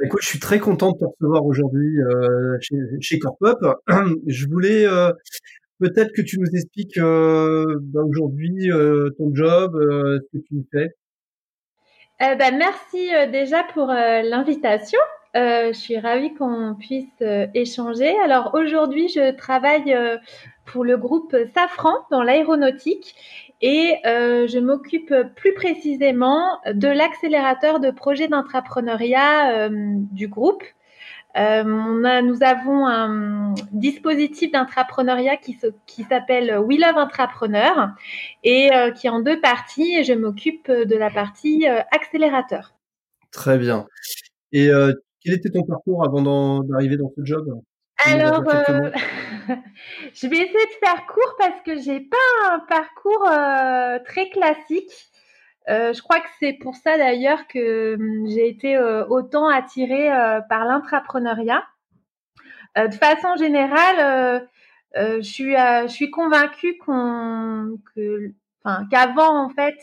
Je suis très content de te recevoir aujourd'hui euh, chez, chez CorpUp. Je voulais euh, peut-être que tu nous expliques euh, bah, aujourd'hui ton job, ce que tu fais. Bah, merci déjà pour l'invitation. je suis ravie qu'on puisse échanger. Alors aujourd'hui, je travaille pour le groupe Safran dans l'aéronautique et euh, je m'occupe plus précisément de l'accélérateur de projets d'entrepreneuriat euh, du groupe. Euh, on a, nous avons un dispositif d'entrepreneuriat qui, s'appelle We Love Entrepreneur et qui est en deux parties et je m'occupe de la partie accélérateur. Très bien. Et quel était ton parcours avant d'arriver dans ce job? Alors, euh, je vais essayer de faire court parce que j'ai pas un parcours euh, très classique. Euh, je crois que c'est pour ça d'ailleurs que hum, j'ai été autant attirée par l'intrapreneuriat. de façon générale, je suis, je suis convaincue qu'on, que, qu'avant en fait,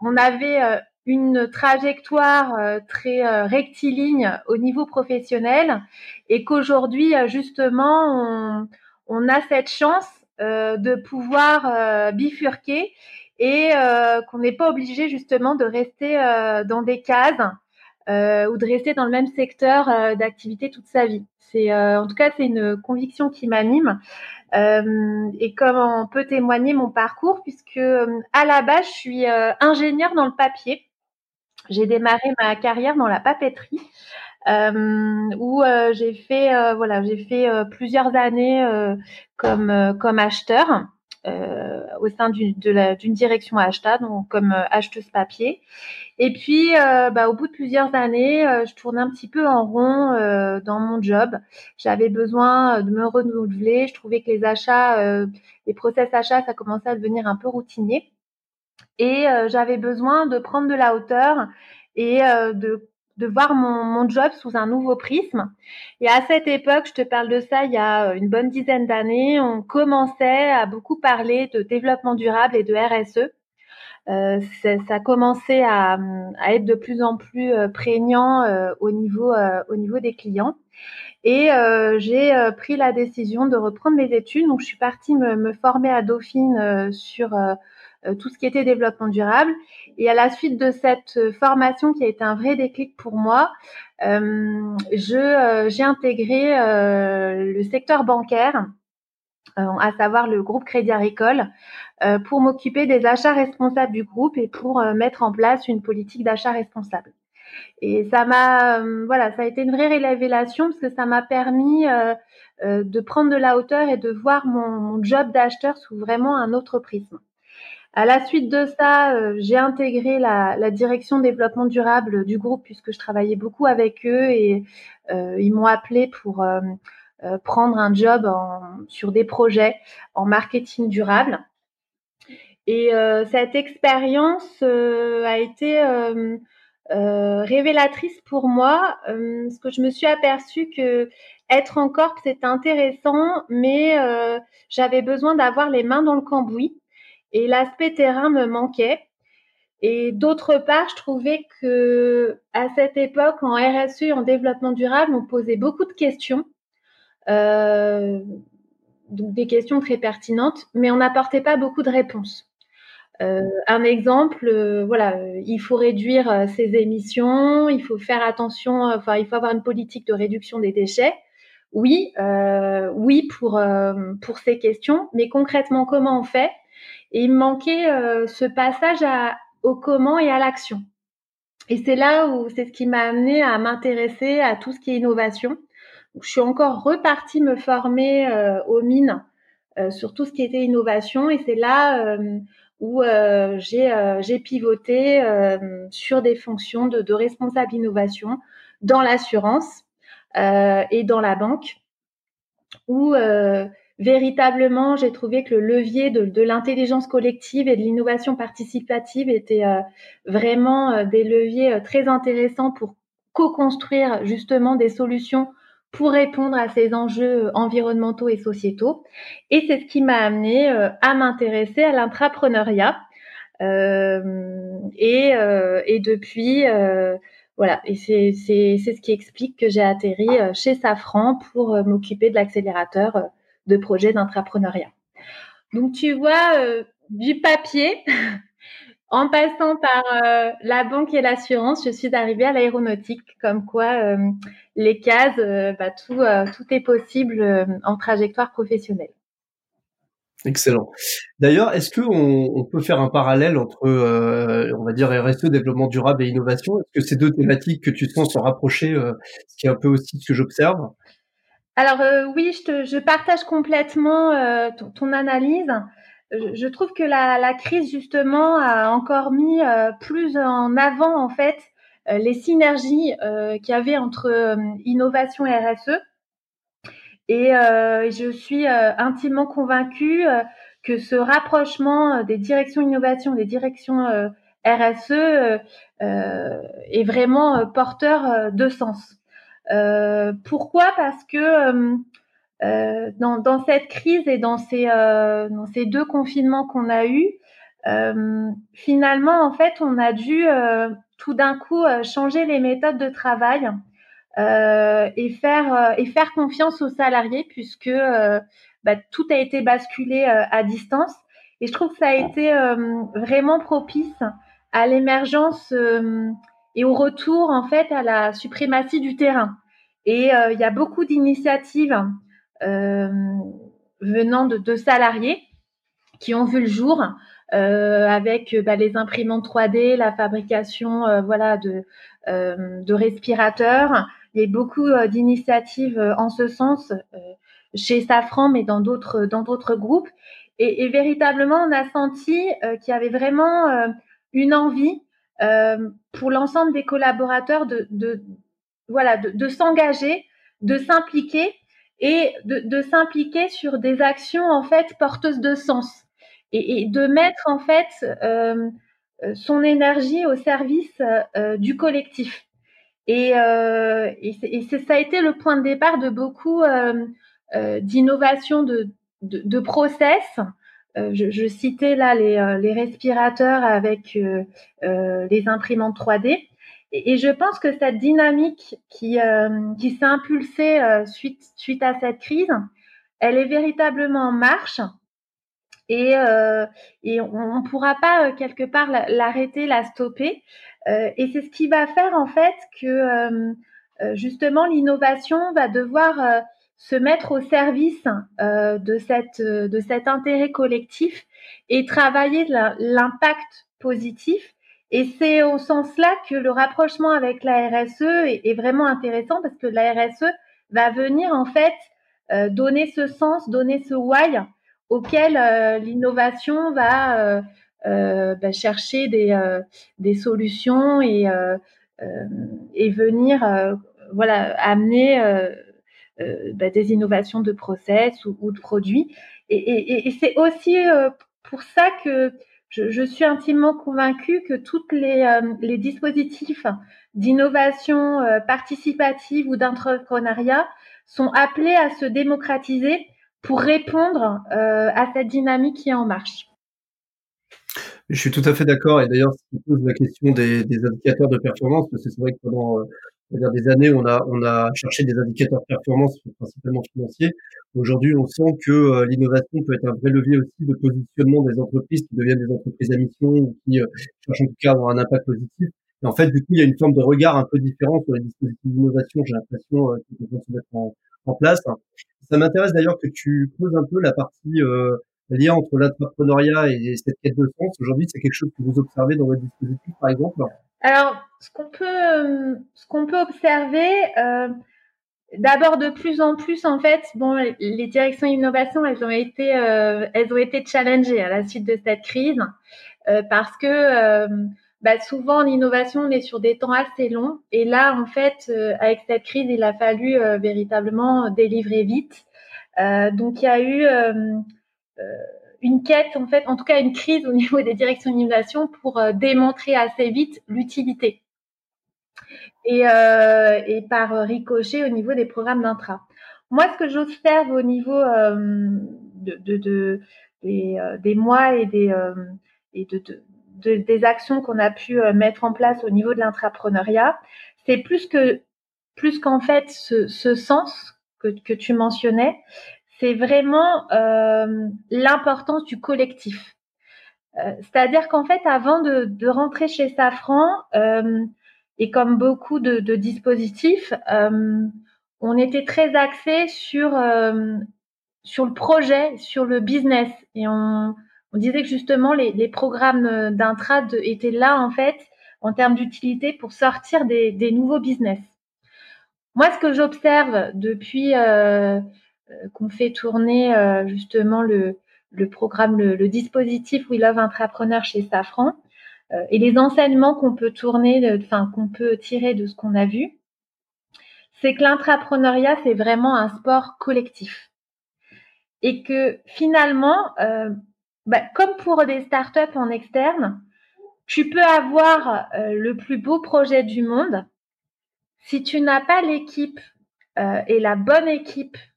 on avait une trajectoire euh, très euh, rectiligne au niveau professionnel et qu'aujourd'hui euh, justement on, a cette chance de pouvoir bifurquer et qu'on n'est pas obligé justement de rester dans des cases ou de rester dans le même secteur d'activité toute sa vie. C'est en tout cas c'est une conviction qui m'anime et comme on peut témoigner mon parcours puisque à la base je suis ingénieure dans le papier j'ai démarré ma carrière dans la papeterie. Euh, où euh, j'ai fait euh, voilà j'ai fait plusieurs années comme comme acheteur au sein d'une d'une direction achat donc comme acheteuse papier. Et puis bah, au bout de plusieurs années je tournais un petit peu en rond dans mon job. J'avais besoin de me renouveler. Je trouvais que les achats les process achats ça commençait à devenir un peu routinier et euh, j'avais besoin de prendre de la hauteur et euh, de de voir mon, mon, job sous un nouveau prisme. Et à cette époque, je te parle de ça il y a une bonne dizaine d'années, on commençait à beaucoup parler de développement durable et de RSE. Euh, ça commençait à, à, être de plus en plus euh, prégnant euh, au niveau au niveau des clients. Et j'ai pris la décision de reprendre mes études. Donc, je suis partie me, me former à Dauphine sur euh, tout ce qui était développement durable. Et à la suite de cette euh, formation qui a été un vrai déclic pour moi, euh, je j'ai intégré le secteur bancaire, à savoir le groupe Crédit Agricole, pour m'occuper des achats responsables du groupe et pour mettre en place une politique d'achat responsable. Et ça m'a, voilà, ça a été une vraie révélation parce que ça m'a permis de prendre de la hauteur et de voir mon job d'acheteur sous vraiment un autre prisme. À la suite de ça, euh, j'ai intégré la, la, direction développement durable du groupe puisque je travaillais beaucoup avec eux et euh, ils m'ont appelé pour euh, prendre un job sur des projets en marketing durable. Et cette expérience a été révélatrice pour moi, parce que je me suis aperçue que être en corps c'était intéressant, mais j'avais besoin d'avoir les mains dans le cambouis et l'aspect terrain me manquait. Et d'autre part, je trouvais que à cette époque, en RSE, en développement durable, on posait beaucoup de questions, euh, donc des questions très pertinentes, mais on n'apportait pas beaucoup de réponses. Euh, un exemple, euh, voilà, il faut réduire ses émissions, il faut faire attention, enfin, il faut avoir une politique de réduction des déchets. Oui, oui pour pour ces questions, mais concrètement, comment on fait et il me manquait euh, ce passage au comment et à l'action. Et c'est là où c'est ce qui m'a amené à m'intéresser à tout ce qui est innovation. je suis encore repartie me former euh, aux mines euh, sur tout ce qui était innovation. Et c'est là où j'ai pivoté sur des fonctions de, de responsable innovation dans l'assurance et dans la banque, où véritablement, j'ai trouvé que le levier de, l'intelligence collective et de l'innovation participative était euh, vraiment euh, des leviers euh, très intéressants pour co-construire justement des solutions pour répondre à ces enjeux environnementaux et sociétaux. Et c'est ce qui m'a amené à m'intéresser à l'intrapreneuriat. et, et, depuis, voilà, et c'est ce qui explique que j'ai atterri chez Safran pour m'occuper de l'accélérateur de projets d'entrepreneuriat. Donc tu vois, euh, du papier, en passant par euh, la banque et l'assurance, je suis arrivée à l'aéronautique, comme quoi euh, les cases, bah, tout, est possible en trajectoire professionnelle. Excellent. D'ailleurs, est-ce qu'on on peut faire un parallèle entre, on va dire, RSE, développement durable et innovation? Est-ce que ces deux thématiques que tu sens se rapprocher, ce qui est un peu aussi ce que j'observe? Alors euh, oui, je, te, je, partage complètement euh, ton, analyse. Je, trouve que la, la, crise justement a encore mis euh, plus en avant en fait les synergies qu'il y avait entre innovation et RSE. Et je suis intimement convaincue que ce rapprochement des directions innovation, des directions RSE est vraiment porteur de sens. Euh, pourquoi? Parce que euh, euh, dans, dans, cette crise et dans ces, dans ces deux confinements qu'on a eus, finalement, en fait, on a dû tout d'un coup changer les méthodes de travail et faire et faire confiance aux salariés puisque bah, tout a été basculé à distance. Et je trouve que ça a été vraiment propice à l'émergence et au retour en fait à la suprématie du terrain. Et euh, il y a beaucoup d'initiatives euh, venant de, de, salariés qui ont vu le jour euh, avec bah, les imprimantes 3D, la fabrication euh, voilà de, euh, de respirateurs. Il y a beaucoup d'initiatives en ce sens chez Safran, mais dans d'autres dans d'autres groupes. Et, et, véritablement, on a senti qu'il y avait vraiment une envie euh, pour l'ensemble des collaborateurs de, de voilà de, de s'engager, de s'impliquer et de, de s'impliquer sur des actions en fait porteuses de sens et, et de mettre en fait euh, son énergie au service euh, du collectif. Et, euh, et, et ça a été le point de départ de beaucoup euh, euh d'innovations de, de, de, process euh, je, citais là les, euh, respirateurs avec euh, les imprimantes 3D. Et, je pense que cette dynamique qui, qui s'est impulsée suite, suite à cette crise, elle est véritablement en marche et, et on ne pourra pas quelque part l'arrêter, la stopper. et c'est ce qui va faire en fait que justement l'innovation va devoir se mettre au service euh, de, cette, de cet intérêt collectif et travailler l'impact positif. Et c'est au sens là que le rapprochement avec la RSE est, vraiment intéressant parce que la RSE va venir en fait euh, donner ce sens, donner ce why auquel euh, l'innovation va bah, chercher des, des solutions et, et venir voilà amener euh, bah, des innovations de process ou, de produits. Et, c'est aussi euh, pour ça que je, suis intimement convaincue que tous les, euh, dispositifs d'innovation participative ou d'entrepreneuriat sont appelés à se démocratiser pour répondre à cette dynamique qui est en marche. Je suis tout à fait d'accord. Et d'ailleurs, ce qui pose la question des, des indicateurs de performance, parce que c'est vrai que pendant c'est-à-dire des années, on a, on a cherché des indicateurs de performance principalement financiers. Aujourd'hui, on sent que euh, l'innovation peut être un vrai levier aussi de positionnement des entreprises qui deviennent des entreprises à mission ou qui euh, cherchent en tout cas à avoir un impact positif. Et en fait, du coup, il y a une forme de regard un peu différent sur les dispositifs d'innovation, j'ai l'impression, euh, qui vont se mettre en, place. Ça m'intéresse d'ailleurs que tu poses un peu la partie euh, lien entre l'entrepreneuriat et cette quête de sens. Aujourd'hui, c'est quelque chose que vous observez dans votre dispositif, par exemple? Ce qu'on peut, ce qu'on peut observer, euh, D'abord, de plus en plus, en fait, bon, les directions innovation, elles ont été, elles ont été challengées à la suite de cette crise parce que bah, souvent en innovation, on est sur des temps assez longs. Et là, en fait, avec cette crise, il a fallu véritablement délivrer vite. donc, il y a eu une quête, en fait, en tout cas une crise au niveau des directions d'innovation pour euh, démontrer assez vite l'utilité. Et, euh, et, par ricochet au niveau des programmes d'intra. Moi, ce que j'observe au niveau euh, de, de, de des, des, mois et des, et de, des actions qu'on a pu mettre en place au niveau de l'intrapreneuriat, c'est plus que plus qu'en fait ce, ce sens que, que, tu mentionnais, c'est vraiment euh, l'importance du collectif. Euh, c'est-à-dire qu'en fait, avant de, rentrer chez Safran, euh, et comme beaucoup de, dispositifs, on était très axé sur sur le projet, sur le business, et on, disait que justement les, programmes d'intrad étaient là en fait en termes d'utilité pour sortir des, nouveaux business. Moi, ce que j'observe depuis qu'on fait tourner euh, justement le, programme, le, dispositif We Love Intrapreneur chez Safran euh, et les enseignements qu'on peut tourner, enfin qu'on peut tirer de ce qu'on a vu, c'est que l'intrapreneuriat c'est vraiment un sport collectif. Et que finalement, bah, comme pour des startups en externe, tu peux avoir le plus beau projet du monde. Si tu n'as pas l'équipe et la bonne équipe euh,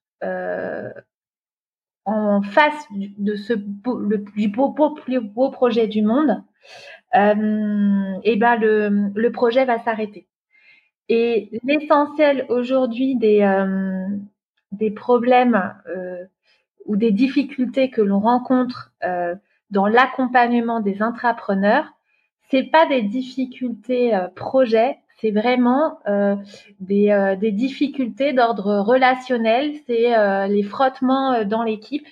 en face de ce plus beau, plus beau projet du monde, euh, et ben le, le projet va s'arrêter. Et l'essentiel aujourd'hui des, euh, des problèmes euh, ou des difficultés que l'on rencontre euh, dans l'accompagnement des intrapreneurs, c'est pas des difficultés euh, projets, c'est vraiment euh, des, euh, des, difficultés d'ordre relationnel, c'est euh, les frottements dans l'équipe.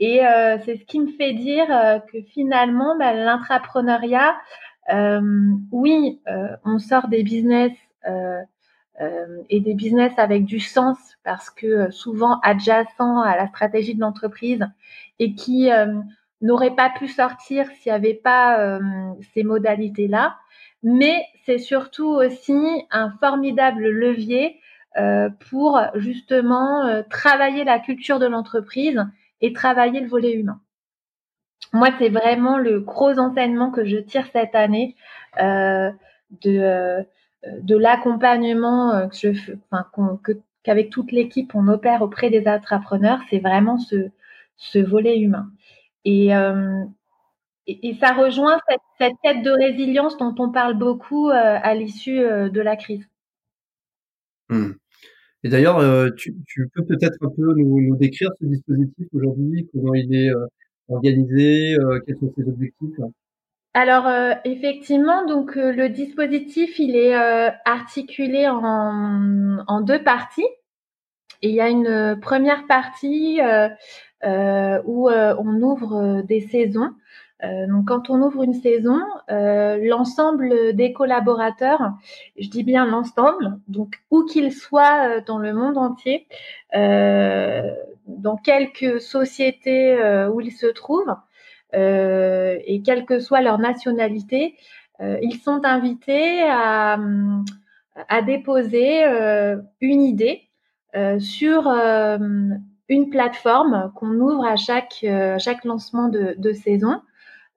Et c'est ce qui me fait dire que finalement, bah, l'intrapreneuriat, oui, on sort des business et des business avec du sens parce que souvent adjacents à la stratégie de l'entreprise et qui n'auraient pas pu sortir s'il n'y avait pas ces modalités-là mais c'est surtout aussi un formidable levier euh, pour justement euh, travailler la culture de l'entreprise et travailler le volet humain. Moi, c'est vraiment le gros enseignement que je tire cette année euh, de, de l'accompagnement que je, enfin, qu'avec toute l'équipe on opère auprès des entrepreneurs, c'est vraiment ce, ce volet humain. Et, et, ça rejoint cette, quête de résilience dont on parle beaucoup euh, à l'issue euh, de la crise. Mmh. Et d'ailleurs, euh, tu, peux peut-être un peu nous, décrire ce dispositif aujourd'hui, comment il est organisé, quels sont ses objectifs? Alors effectivement, donc le dispositif il est articulé en, en, deux parties. Et il y a une première partie où on ouvre des saisons donc, quand on ouvre une saison, euh, l'ensemble des collaborateurs, je dis bien l'ensemble, donc où qu'ils soient euh, dans le monde entier, dans quelque société où ils se trouvent, et quelle que soit leur nationalité, ils sont invités à, à déposer une idée sur une plateforme qu'on ouvre à chaque, chaque lancement de, de saison.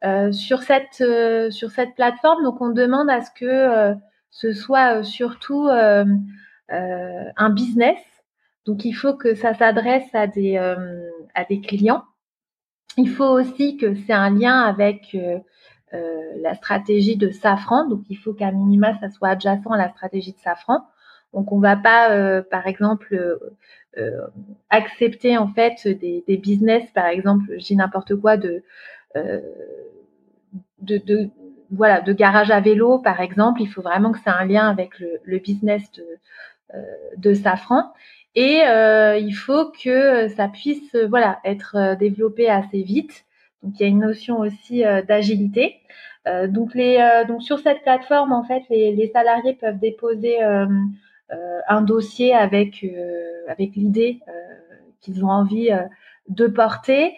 Euh, sur cette euh, sur cette plateforme, donc on demande à ce que euh, ce soit surtout un business. Donc il faut que ça s'adresse à des à des clients. Il faut aussi que c'est un lien avec la stratégie de Safran. Donc il faut qu'à minima ça soit adjacent à la stratégie de Safran. Donc on va pas, par exemple, accepter en fait des, des, business, par exemple, j'ai n'importe quoi de de, de, voilà, de garage à vélo, par exemple, il faut vraiment que ça ait un lien avec le, le business de, euh, de Safran. Et euh, il faut que ça puisse voilà, être euh, développé assez vite. Donc il y a une notion aussi euh, d'agilité. Euh, donc, les, donc sur cette plateforme, en fait, les, les salariés peuvent déposer un dossier avec avec l'idée qu'ils ont envie de porter,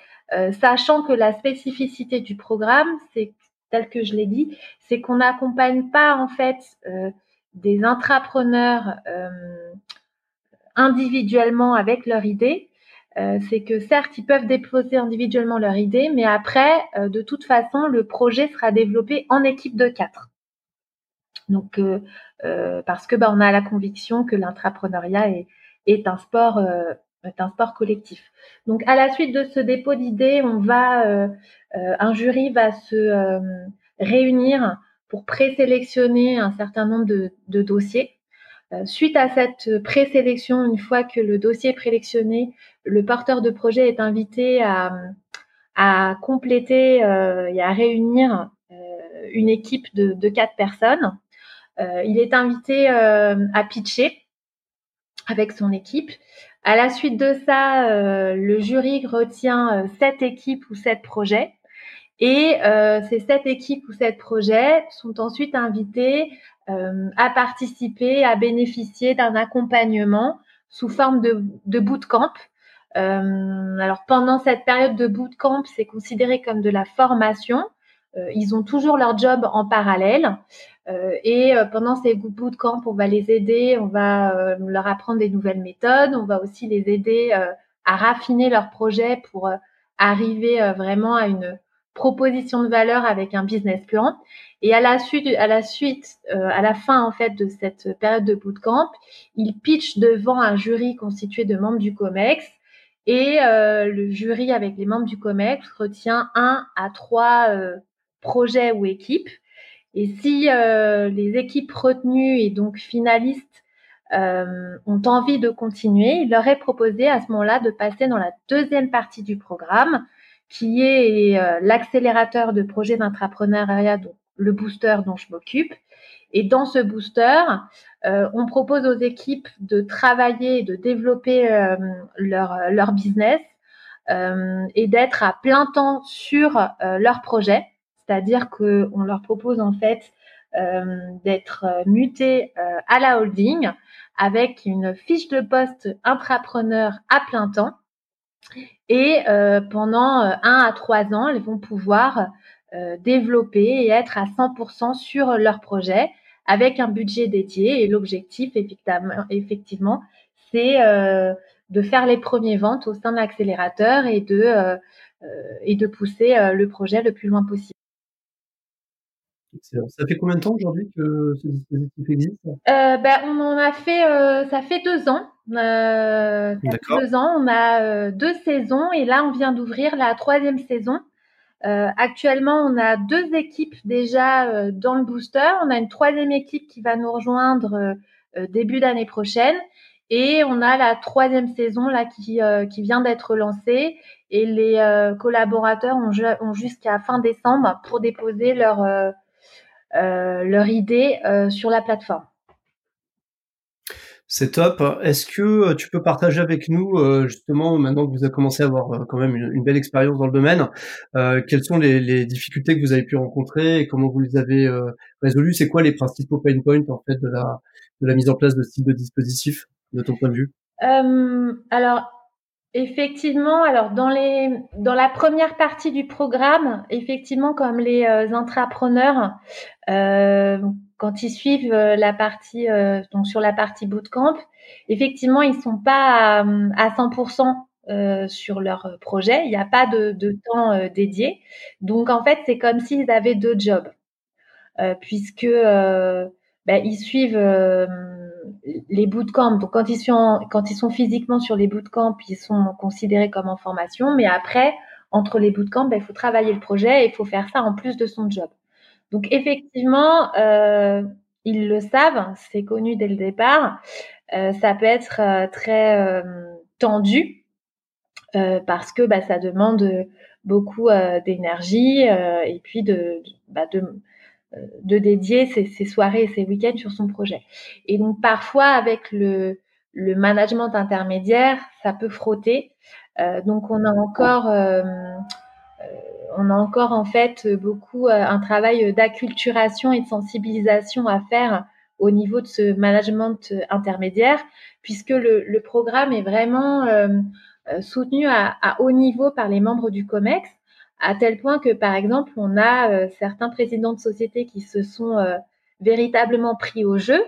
sachant que la spécificité du programme, c'est tel que je l'ai dit, c'est qu'on n'accompagne pas en fait des intrapreneurs individuellement avec leur idée, euh, c'est que certes, ils peuvent déposer individuellement leur idée, mais après, euh, de toute façon, le projet sera développé en équipe de quatre. Donc, euh, parce que bah, on a la conviction que l'intrapreneuriat est, un sport, est un sport collectif. Donc, à la suite de ce dépôt d'idées, on va, un jury va se réunir pour présélectionner un certain nombre de dossiers euh, suite à cette présélection, une fois que le dossier est prélectionné, le porteur de projet est invité à, compléter euh, et à réunir euh, une équipe de, quatre personnes. il est invité à pitcher avec son équipe. À la suite de ça, le jury retient sept équipes ou sept projets. Et ces sept équipes ou sept projets sont ensuite invités euh, à participer, à bénéficier d'un accompagnement sous forme de, de bootcamp. Euh, alors pendant cette période de bootcamp, c'est considéré comme de la formation. Euh, ils ont toujours leur job en parallèle. Euh, et euh, pendant ces bootcamps, on va les aider, on va leur apprendre des nouvelles méthodes, on va aussi les aider à raffiner leur projet pour arriver vraiment à une proposition de valeur avec un business plan. Et à la suite, à la suite, euh, à la fin en fait de cette période de bootcamp, il pitch devant un jury constitué de membres du Comex. Et euh, le jury avec les membres du Comex retient un à trois euh, projets ou équipes. Et si les équipes retenues et donc finalistes ont envie de continuer, il leur est proposé à ce moment-là de passer dans la deuxième partie du programme, qui est l'accélérateur de projets d'entrepreneuriat, le booster dont je m'occupe. Et dans ce booster, euh, on propose aux équipes de travailler et de développer euh, leur, leur business euh, et d'être à plein temps sur leur projet. C'est-à-dire qu'on leur propose en fait d'être muté à la holding avec une fiche de poste intrapreneur à plein temps. Et pendant un à trois ans, elles vont pouvoir euh, développer et être à 100% sur leur projet avec un budget dédié. Et l'objectif, effectivement, c'est euh, de faire les premières ventes au sein de l'accélérateur euh, et de pousser le projet le plus loin possible. Ça fait combien de temps aujourd'hui que ce dispositif existe? Ben, On en a fait, ça fait deux ans. Euh, deux ans, on a deux saisons et là on vient d'ouvrir la troisième saison euh, actuellement, on a deux équipes déjà euh, dans le booster. On a une troisième équipe qui va nous rejoindre euh, début d'année prochaine. Et on a la troisième saison là qui, qui vient d'être lancée. Et les collaborateurs ont, ont jusqu'à fin décembre pour déposer leur, leur idée sur la plateforme. C'est top. Est-ce que euh, tu peux partager avec nous, euh, justement, maintenant que vous avez commencé à avoir euh, quand même une, belle expérience dans le domaine, quelles sont les, difficultés que vous avez pu rencontrer et comment vous les avez résolues? C'est quoi les principaux pain points en fait de la, de la mise en place de ce type de dispositif, de ton point de vue? Alors, effectivement, alors dans les dans la première partie du programme, effectivement, comme les intrapreneurs, quand ils suivent euh, la partie, euh, donc sur la partie bootcamp, effectivement, ils sont pas à, 100% euh, sur leur projet. Il n'y a pas de, temps dédié. Donc, en fait, c'est comme s'ils avaient deux jobs, puisque ben, ils suivent les bootcamps. Donc, quand ils, sont, quand ils sont physiquement sur les bootcamps, ils sont considérés comme en formation. Mais après, entre les bootcamps, ben, il faut travailler le projet et il faut faire ça en plus de son job. Donc effectivement, euh, ils le savent, c'est connu dès le départ. Euh, ça peut être euh, très tendu parce que bah, ça demande beaucoup d'énergie et puis de, bah, de, de dédier ses, soirées et ses week-ends sur son projet. Et donc parfois avec le, le management intermédiaire, ça peut frotter. donc on a encore on a encore en fait beaucoup euh, un travail d'acculturation et de sensibilisation à faire au niveau de ce management intermédiaire, puisque le, programme est vraiment soutenu à, haut niveau par les membres du COMEX, à tel point que, par exemple, on a certains présidents de sociétés qui se sont véritablement pris au jeu,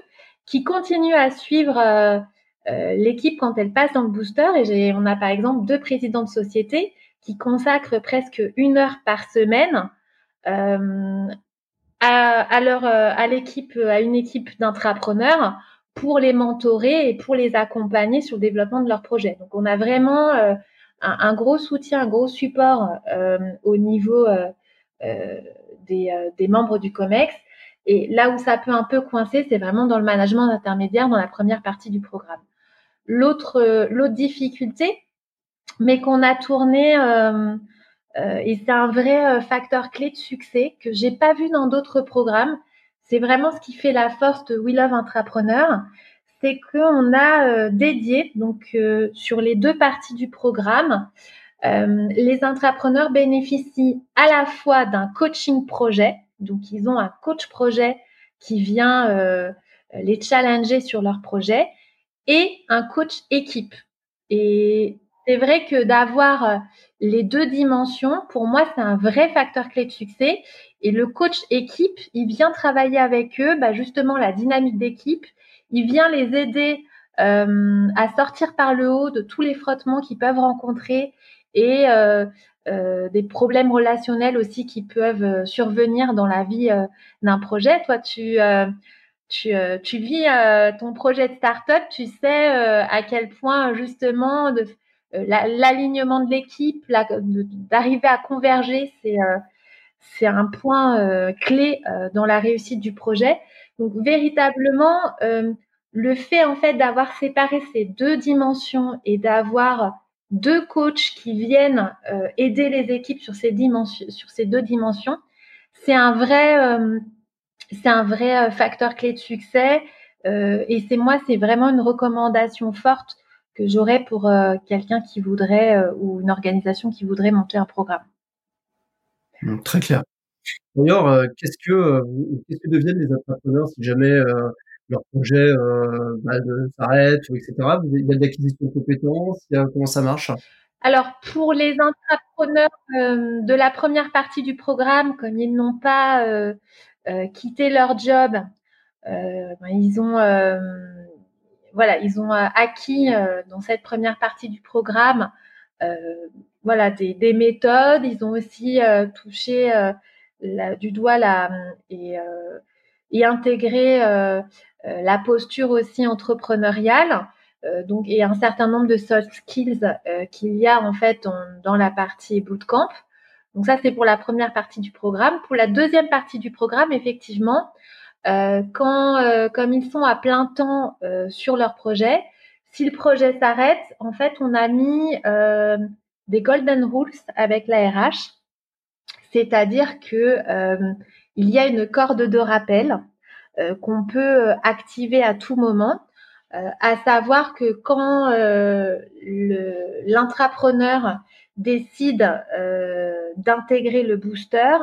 qui continuent à suivre l'équipe quand elle passe dans le booster. Et on a par exemple deux présidents de sociétés qui consacrent presque une heure par semaine euh, euh, à l'équipe, à une équipe d'intrapreneurs pour les mentorer et pour les accompagner sur le développement de leur projet. Donc, on a vraiment euh, un, gros soutien, un gros support au niveau des, des, membres du COMEX. Et là où ça peut un peu coincer, c'est vraiment dans le management intermédiaire, dans la première partie du programme. L'autre, difficulté, mais qu'on a tourné euh, et c'est un vrai euh, facteur clé de succès que j'ai pas vu dans d'autres programmes. C'est vraiment ce qui fait la force de We Love Entrepreneur, c'est qu'on a euh, dédié donc sur les deux parties du programme, les entrepreneurs bénéficient à la fois d'un coaching projet, donc ils ont un coach projet qui vient les challenger sur leur projet, et un coach équipe. Et c'est vrai que d'avoir les deux dimensions, pour moi, c'est un vrai facteur clé de succès. Et le coach équipe, il vient travailler avec eux, bah justement, la dynamique d'équipe. Il vient les aider euh, à sortir par le haut de tous les frottements qu'ils peuvent rencontrer et euh, euh, des problèmes relationnels aussi qui peuvent survenir dans la vie d'un projet. Toi, tu, tu, tu vis ton projet de start-up, tu sais à quel point justement de euh, l'alignement de l'équipe, d'arriver à converger, c'est euh, c'est un point euh, clé dans la réussite du projet. Donc véritablement, le fait en fait d'avoir séparé ces deux dimensions et d'avoir deux coachs qui viennent aider les équipes sur ces dimensions, sur ces deux dimensions, c'est un vrai, c'est un vrai facteur clé de succès. et c'est moi, c'est vraiment une recommandation forte que j'aurais pour euh, quelqu'un qui voudrait euh, ou une organisation qui voudrait monter un programme. Très clair. D'ailleurs, euh, qu'est-ce que qu'est-ce que deviennent les entrepreneurs si jamais leur projet bah, s'arrête, etc. Il y a de l'acquisition de compétences, comment ça marche? Alors, pour les entrepreneurs de la première partie du programme, comme ils n'ont pas quitté leur job, ben, ils ont voilà, ils ont euh, acquis euh, dans cette première partie du programme euh, voilà, des, méthodes. Ils ont aussi touché du doigt la, et, et intégré la posture aussi entrepreneuriale. donc, et un certain nombre de soft skills qu'il y a en fait dans la partie bootcamp. Donc ça, c'est pour la première partie du programme. Pour la deuxième partie du programme, effectivement, euh, quand, euh, comme ils sont à plein temps euh, sur leur projet, si le projet s'arrête, en fait, on a mis des golden rules avec la RH, c'est-à-dire que il y a une corde de rappel qu'on peut activer à tout moment, à savoir que quand l'intrapreneur décide d'intégrer le booster,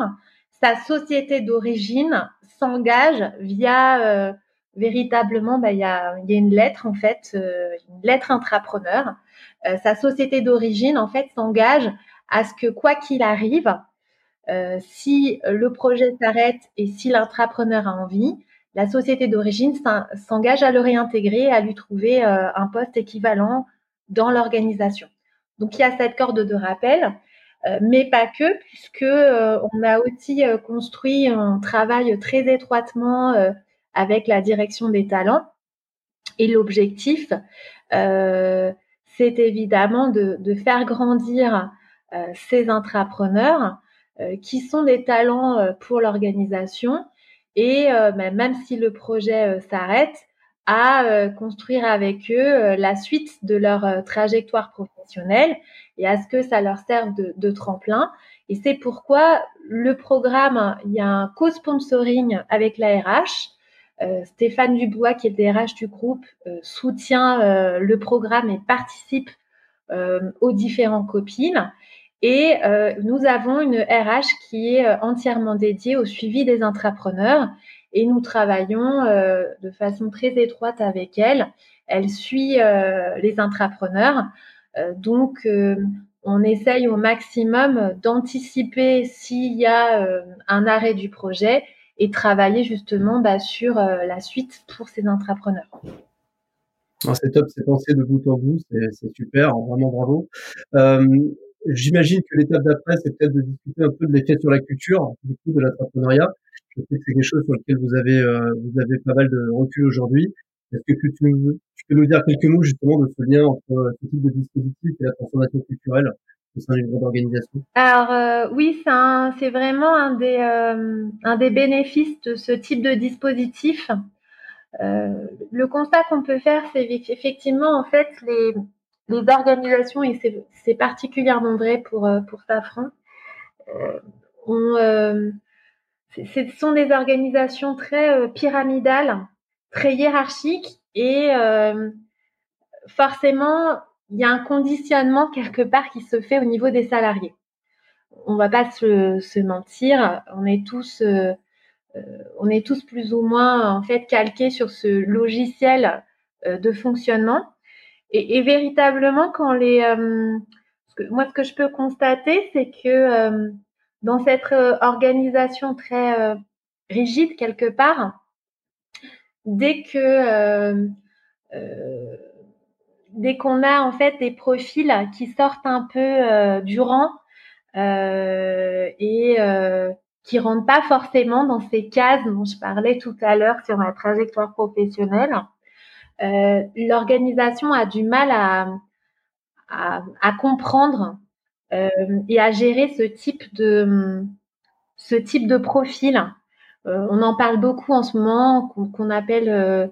sa société d'origine s'engage via euh, véritablement, bah, il y, a, une lettre en fait, euh, une lettre intrapreneur. Euh, sa société d'origine en fait s'engage à ce que quoi qu'il arrive, si le projet s'arrête et si l'intrapreneur a envie, la société d'origine s'engage à le réintégrer, à lui trouver un poste équivalent dans l'organisation. Donc il y a cette corde de rappel. Euh, mais pas que, puisque euh, on a aussi euh, construit un travail très étroitement avec la direction des talents. Et l'objectif, c'est évidemment de, de, faire grandir ces intrapreneurs qui sont des talents pour l'organisation. Et ben, même si le projet s'arrête, à construire avec eux la suite de leur trajectoire professionnelle et à ce que ça leur serve de, tremplin. Et c'est pourquoi le programme, il y a un co-sponsoring avec la RH. Euh, Stéphane Dubois, qui est RH du groupe, euh, soutient euh, le programme et participe aux différents copines. Et nous avons une RH qui est entièrement dédiée au suivi des entrepreneurs et nous travaillons de façon très étroite avec elle. Elle suit les intrapreneurs. donc, on essaye au maximum d'anticiper s'il y a un arrêt du projet et travailler justement bah, sur la suite pour ces intrapreneurs c'est top, c'est pensé de bout en bout, c'est super, vraiment bravo. Euh, J'imagine que l'étape d'après, c'est peut-être de discuter un peu de l'effet sur la culture, du coup, de l'entrepreneuriat. Je sais que c'est quelque chose sur lequel vous avez, euh, vous avez pas mal de recul aujourd'hui. Est-ce que tu, peux nous dire quelques mots justement de ce lien entre euh, ce type de dispositif et la transformation culturelle au sein d'une grande organisation? Alors euh, oui, c'est vraiment un des, euh, un des bénéfices de ce type de dispositif. Euh, le constat qu'on peut faire, c'est effectivement en fait les, les organisations, et c'est particulièrement vrai pour, euh, pour Safran, euh, euh, ce sont des organisations très pyramidales, très hiérarchiques, et forcément, il y a un conditionnement quelque part qui se fait au niveau des salariés. On va pas se, se mentir, on est tous euh, on est tous plus ou moins en fait calqués sur ce logiciel euh, de fonctionnement. Et, véritablement, quand les, euh, moi ce que je peux constater, c'est que dans cette organisation très rigide quelque part, dès que dès qu'on a en fait des profils qui sortent un peu du rang et qui rentrent pas forcément dans ces cases dont je parlais tout à l'heure sur ma trajectoire professionnelle. Euh, L'organisation a du mal à, comprendre euh, et à gérer ce type de ce type de profil. Euh, on en parle beaucoup en ce moment, qu'on appelle,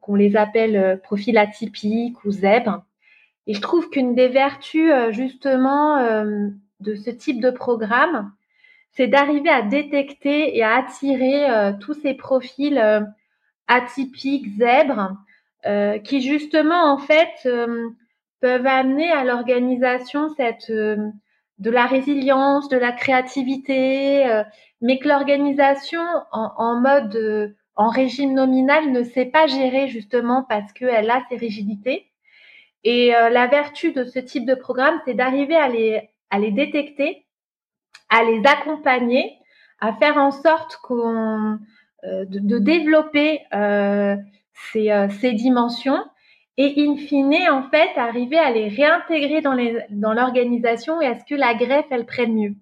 qu'on les appelle profils atypiques ou zèbres. Et je trouve qu'une des vertus justement de ce type de programme, c'est d'arriver à détecter et à attirer tous ces profils atypiques, zèbres, euh, qui justement en fait peuvent amener à l'organisation cette de la résilience, de la créativité, mais que l'organisation en, en, mode en régime nominal ne sait pas gérer justement parce qu'elle a ses rigidités. Et la vertu de ce type de programme, c'est d'arriver à les, à les détecter à les accompagner, à faire en sorte qu'on euh, de, développer euh, ces, euh, ces, dimensions et in fine en fait arriver à les réintégrer dans les dans l'organisation et à ce que la greffe elle prenne mieux.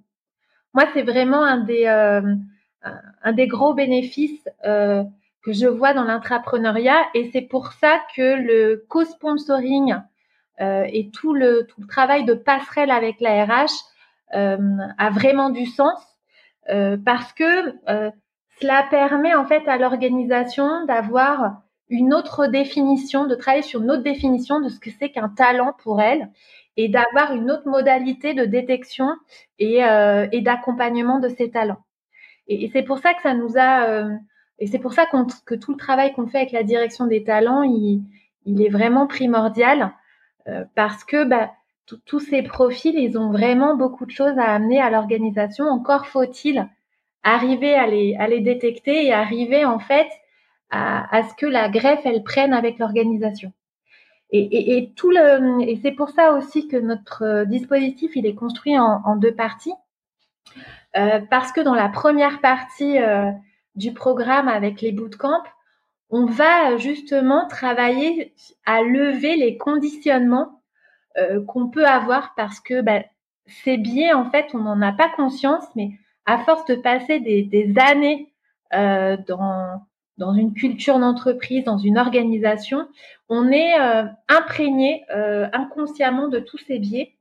Moi c'est vraiment un des un des gros bénéfices que je vois dans l'intrapreneuriat et c'est pour ça que le co-sponsoring et tout le tout le travail de passerelle avec la RH euh, a vraiment du sens euh, parce que euh, cela permet en fait à l'organisation d'avoir une autre définition, de travailler sur une autre définition de ce que c'est qu'un talent pour elle et d'avoir une autre modalité de détection et, euh, et d'accompagnement de ces talents. Et, c'est pour ça que ça nous a, euh, et c'est pour ça que tout le travail qu'on fait avec la direction des talents, il, il est vraiment primordial euh, parce que bah, tous ces profils, ils ont vraiment beaucoup de choses à amener à l'organisation. Encore faut-il arriver à les, à les détecter et arriver en fait à, ce que la greffe, elle prenne avec l'organisation. Et, et, tout le, et c'est pour ça aussi que notre dispositif, il est construit en, deux parties. Euh, parce que dans la première partie euh, du programme avec les bootcamps, on va justement travailler à lever les conditionnements euh, qu'on peut avoir parce que bah, ces biais, en fait, on n'en a pas conscience, mais à force de passer des, des années euh, dans, dans une culture d'entreprise, dans une organisation, on est euh, imprégné euh, inconsciemment de tous ces biais.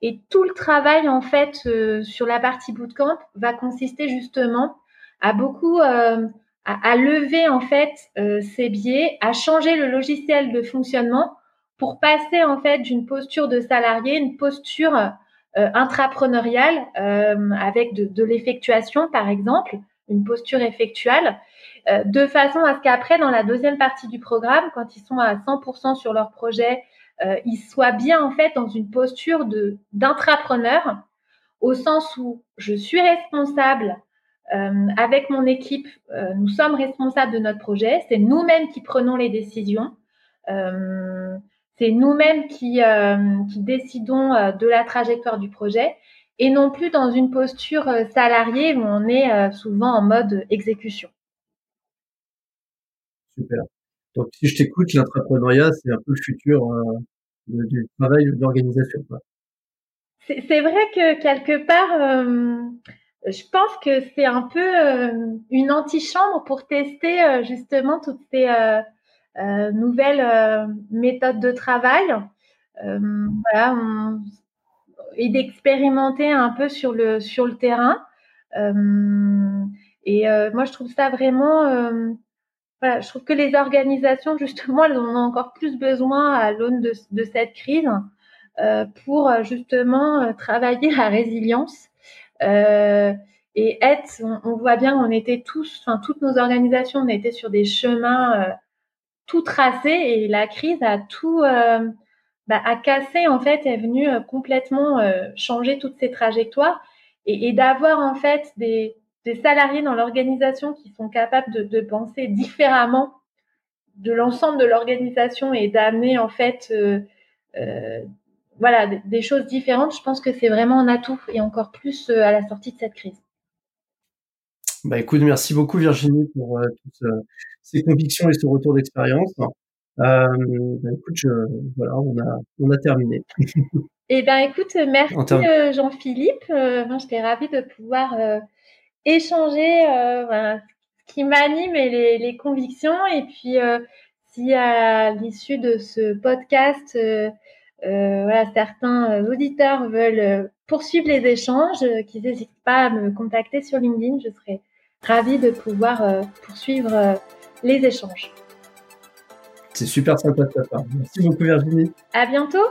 Et tout le travail, en fait, euh, sur la partie bootcamp va consister justement à beaucoup à, lever en fait ces biais, à changer le logiciel de fonctionnement pour passer en fait d'une posture de salarié, une posture euh, intrapreneuriale euh, avec de, de l'effectuation par exemple, une posture effectuelle, euh, de façon à ce qu'après dans la deuxième partie du programme, quand ils sont à 100% sur leur projet, euh, ils soient bien en fait dans une posture de d'intrapreneur, au sens où je suis responsable avec mon équipe, nous sommes responsables de notre projet. C'est nous-mêmes qui prenons les décisions. c'est nous-mêmes qui, qui décidons de la trajectoire du projet et non plus dans une posture salariée où on est souvent en mode exécution. Super. Donc, si je t'écoute, l'entrepreneuriat, c'est un peu le futur euh, du travail d'organisation. C'est vrai que quelque part, euh, je pense que c'est un peu euh, une antichambre pour tester justement toutes ces nouvelles méthodes de travail. voilà, et d'expérimenter un peu sur le sur le terrain. et moi, je trouve ça vraiment je trouve que les organisations, justement, elles en ont encore plus besoin à l'aune de, cette crise euh, pour justement euh, travailler la résilience. Euh, et être, on, voit bien, on était tous, enfin toutes nos organisations, on était sur des chemins tout tracés et la crise a tout, bah, a cassé en fait, est venue complètement changer toutes ces trajectoires et, et d'avoir en fait des, des salariés dans l'organisation qui sont capables de, penser différemment de l'ensemble de l'organisation et d'amener en fait euh, euh, voilà des, choses différentes, je pense que c'est vraiment un atout et encore plus euh, à la sortie de cette crise. Bah écoute, merci beaucoup Virginie pour toutes ces convictions et ce retour d'expérience. bah écoute, voilà, on a, on a terminé. Eh ben écoute, merci Jean-Philippe. moi, j'étais ravie de pouvoir échanger euh, ce qui m'anime et les, les, convictions. Et puis, euh, si à l'issue de ce podcast, euh, voilà, certains auditeurs veulent poursuivre les échanges, qu'ils n'hésitent pas à me contacter sur LinkedIn. Je serai ravie de pouvoir poursuivre les échanges. C'est super sympa de ta part. Merci beaucoup Virginie. À bientôt.